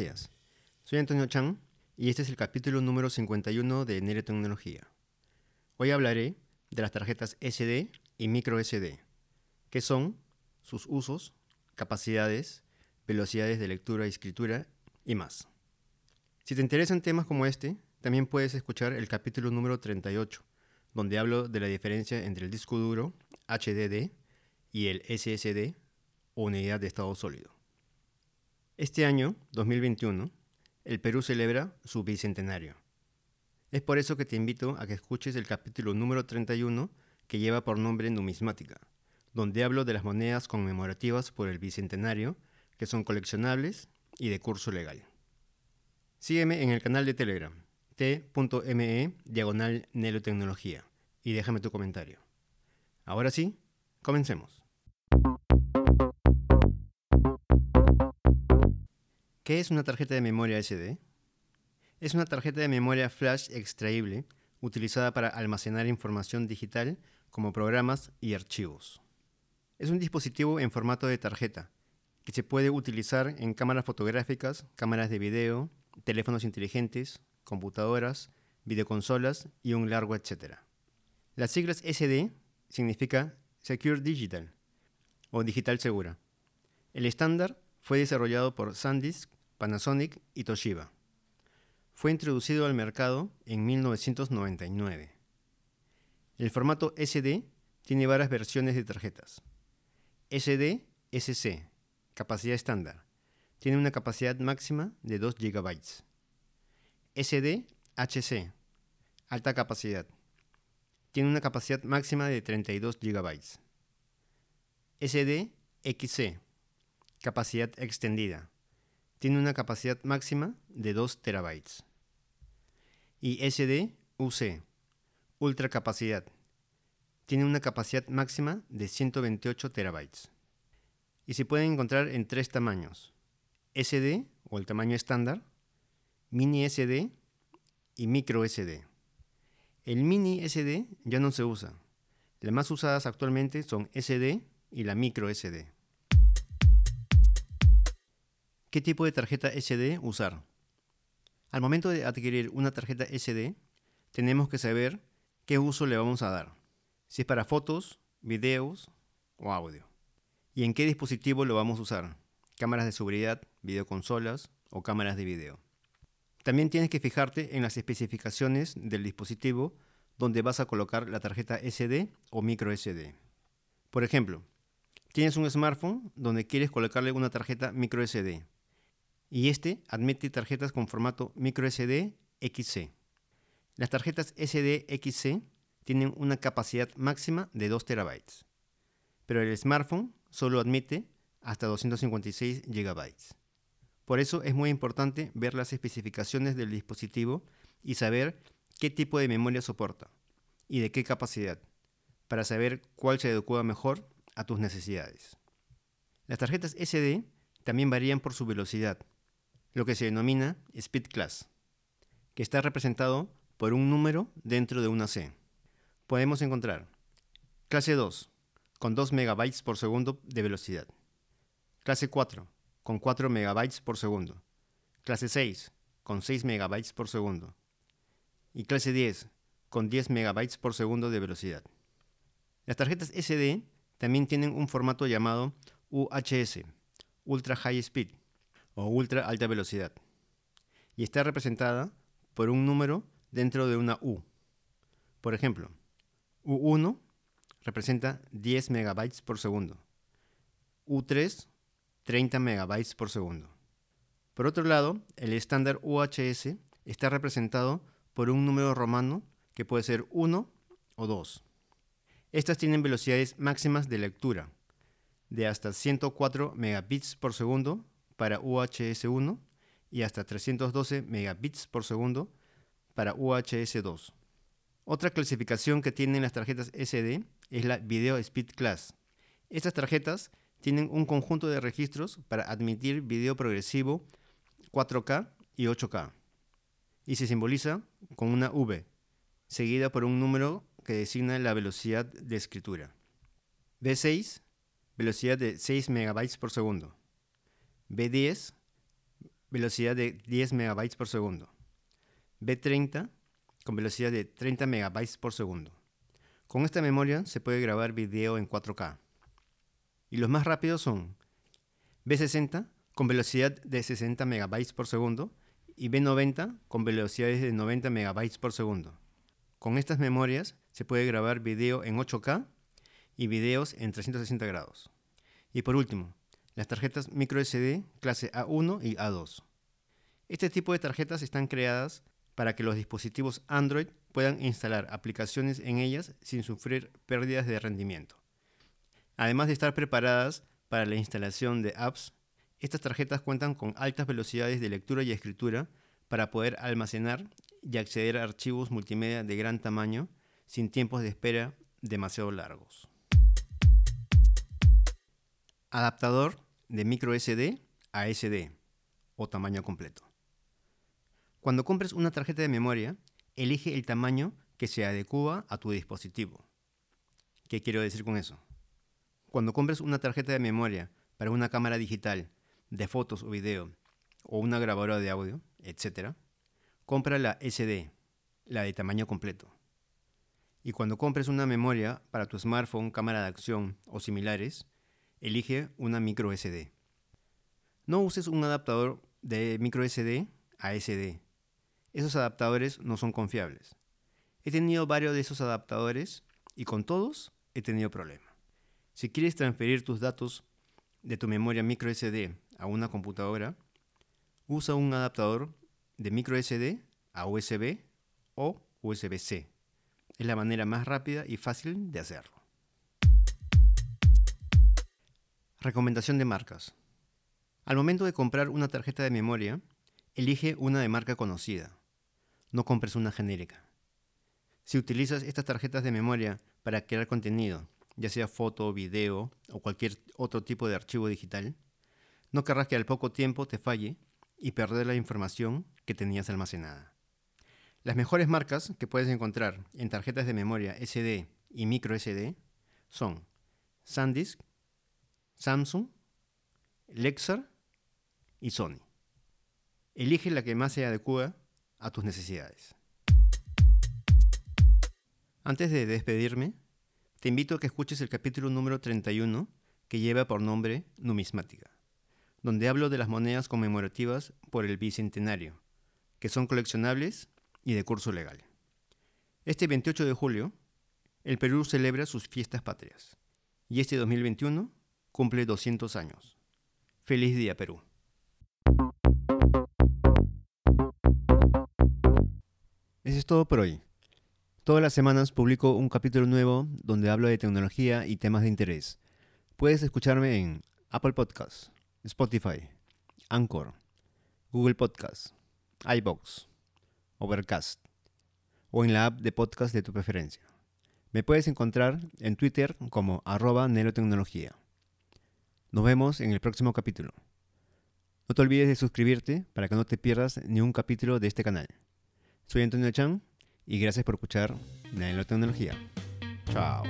días. Soy Antonio Chan y este es el capítulo número 51 de Nere Tecnología. Hoy hablaré de las tarjetas SD y micro SD, qué son, sus usos, capacidades, velocidades de lectura y escritura y más. Si te interesan temas como este, también puedes escuchar el capítulo número 38, donde hablo de la diferencia entre el disco duro HDD y el SSD o unidad de estado sólido. Este año, 2021, el Perú celebra su bicentenario. Es por eso que te invito a que escuches el capítulo número 31 que lleva por nombre Numismática, donde hablo de las monedas conmemorativas por el bicentenario que son coleccionables y de curso legal. Sígueme en el canal de Telegram, t.me diagonal Nelotecnología, y déjame tu comentario. Ahora sí, comencemos. ¿Qué es una tarjeta de memoria SD? Es una tarjeta de memoria flash extraíble utilizada para almacenar información digital como programas y archivos. Es un dispositivo en formato de tarjeta que se puede utilizar en cámaras fotográficas, cámaras de video, teléfonos inteligentes, computadoras, videoconsolas y un largo etcétera. Las siglas SD significa Secure Digital o Digital Segura. El estándar fue desarrollado por SanDisk Panasonic y Toshiba. Fue introducido al mercado en 1999. El formato SD tiene varias versiones de tarjetas. SD SC, capacidad estándar, tiene una capacidad máxima de 2 GB. SD HC, alta capacidad, tiene una capacidad máxima de 32 GB. SD XC, capacidad extendida, tiene una capacidad máxima de 2 terabytes. Y SD-UC, ultra capacidad, tiene una capacidad máxima de 128 terabytes. Y se pueden encontrar en tres tamaños, SD o el tamaño estándar, mini SD y micro SD. El mini SD ya no se usa. Las más usadas actualmente son SD y la micro SD. ¿Qué tipo de tarjeta SD usar? Al momento de adquirir una tarjeta SD, tenemos que saber qué uso le vamos a dar. Si es para fotos, videos o audio. Y en qué dispositivo lo vamos a usar. Cámaras de seguridad, videoconsolas o cámaras de video. También tienes que fijarte en las especificaciones del dispositivo donde vas a colocar la tarjeta SD o micro SD. Por ejemplo, tienes un smartphone donde quieres colocarle una tarjeta micro SD y este admite tarjetas con formato microSD XC. Las tarjetas SD XC tienen una capacidad máxima de 2 TB, pero el smartphone solo admite hasta 256 GB. Por eso es muy importante ver las especificaciones del dispositivo y saber qué tipo de memoria soporta y de qué capacidad, para saber cuál se adecua mejor a tus necesidades. Las tarjetas SD también varían por su velocidad, lo que se denomina speed class, que está representado por un número dentro de una C. Podemos encontrar clase 2, con 2 MB por segundo de velocidad. Clase 4, con 4 MB por segundo. Clase 6, con 6 MB por segundo. Y clase 10, con 10 MB por segundo de velocidad. Las tarjetas SD también tienen un formato llamado UHS, Ultra High Speed, o ultra alta velocidad y está representada por un número dentro de una U. Por ejemplo, U1 representa 10 megabytes por segundo, U3 30 megabytes por segundo. Por otro lado, el estándar UHS está representado por un número romano que puede ser 1 o 2. Estas tienen velocidades máximas de lectura de hasta 104 megabits por segundo para UHS-1 y hasta 312 megabits por segundo para UHS-2. Otra clasificación que tienen las tarjetas SD es la Video Speed Class. Estas tarjetas tienen un conjunto de registros para admitir video progresivo 4K y 8K y se simboliza con una V, seguida por un número que designa la velocidad de escritura. V6, velocidad de 6 MB por segundo. B10, velocidad de 10 MB por segundo. B30 con velocidad de 30 MB por segundo. Con esta memoria se puede grabar video en 4K. Y los más rápidos son B60 con velocidad de 60 MB por segundo y B90 con velocidades de 90 MB por segundo. Con estas memorias se puede grabar video en 8K y videos en 360 grados. Y por último, las tarjetas microSD clase A1 y A2. Este tipo de tarjetas están creadas para que los dispositivos Android puedan instalar aplicaciones en ellas sin sufrir pérdidas de rendimiento. Además de estar preparadas para la instalación de apps, estas tarjetas cuentan con altas velocidades de lectura y escritura para poder almacenar y acceder a archivos multimedia de gran tamaño sin tiempos de espera demasiado largos. Adaptador de micro SD a SD o tamaño completo. Cuando compres una tarjeta de memoria, elige el tamaño que se adecua a tu dispositivo. ¿Qué quiero decir con eso? Cuando compres una tarjeta de memoria para una cámara digital, de fotos o video, o una grabadora de audio, etc., compra la SD, la de tamaño completo. Y cuando compres una memoria para tu smartphone, cámara de acción o similares, elige una micro SD. No uses un adaptador de micro SD a SD. Esos adaptadores no son confiables. He tenido varios de esos adaptadores y con todos he tenido problemas. Si quieres transferir tus datos de tu memoria micro SD a una computadora, usa un adaptador de micro SD a USB o USB-C. Es la manera más rápida y fácil de hacerlo. Recomendación de marcas. Al momento de comprar una tarjeta de memoria, elige una de marca conocida. No compres una genérica. Si utilizas estas tarjetas de memoria para crear contenido, ya sea foto, video o cualquier otro tipo de archivo digital, no querrás que al poco tiempo te falle y perder la información que tenías almacenada. Las mejores marcas que puedes encontrar en tarjetas de memoria SD y micro SD son SanDisk, Samsung, Lexar y Sony. Elige la que más se adecua a tus necesidades. Antes de despedirme, te invito a que escuches el capítulo número 31 que lleva por nombre Numismática, donde hablo de las monedas conmemorativas por el Bicentenario, que son coleccionables y de curso legal. Este 28 de julio, el Perú celebra sus fiestas patrias, y este 2021 cumple 200 años. Feliz día, Perú. Eso es todo por hoy. Todas las semanas publico un capítulo nuevo donde hablo de tecnología y temas de interés. Puedes escucharme en Apple Podcasts, Spotify, Anchor, Google Podcasts, iBox, Overcast o en la app de podcast de tu preferencia. Me puedes encontrar en Twitter como arroba Nelotecnología. Nos vemos en el próximo capítulo. No te olvides de suscribirte para que no te pierdas ni un capítulo de este canal. Soy Antonio Chan y gracias por escuchar Nanotecnología. Chao.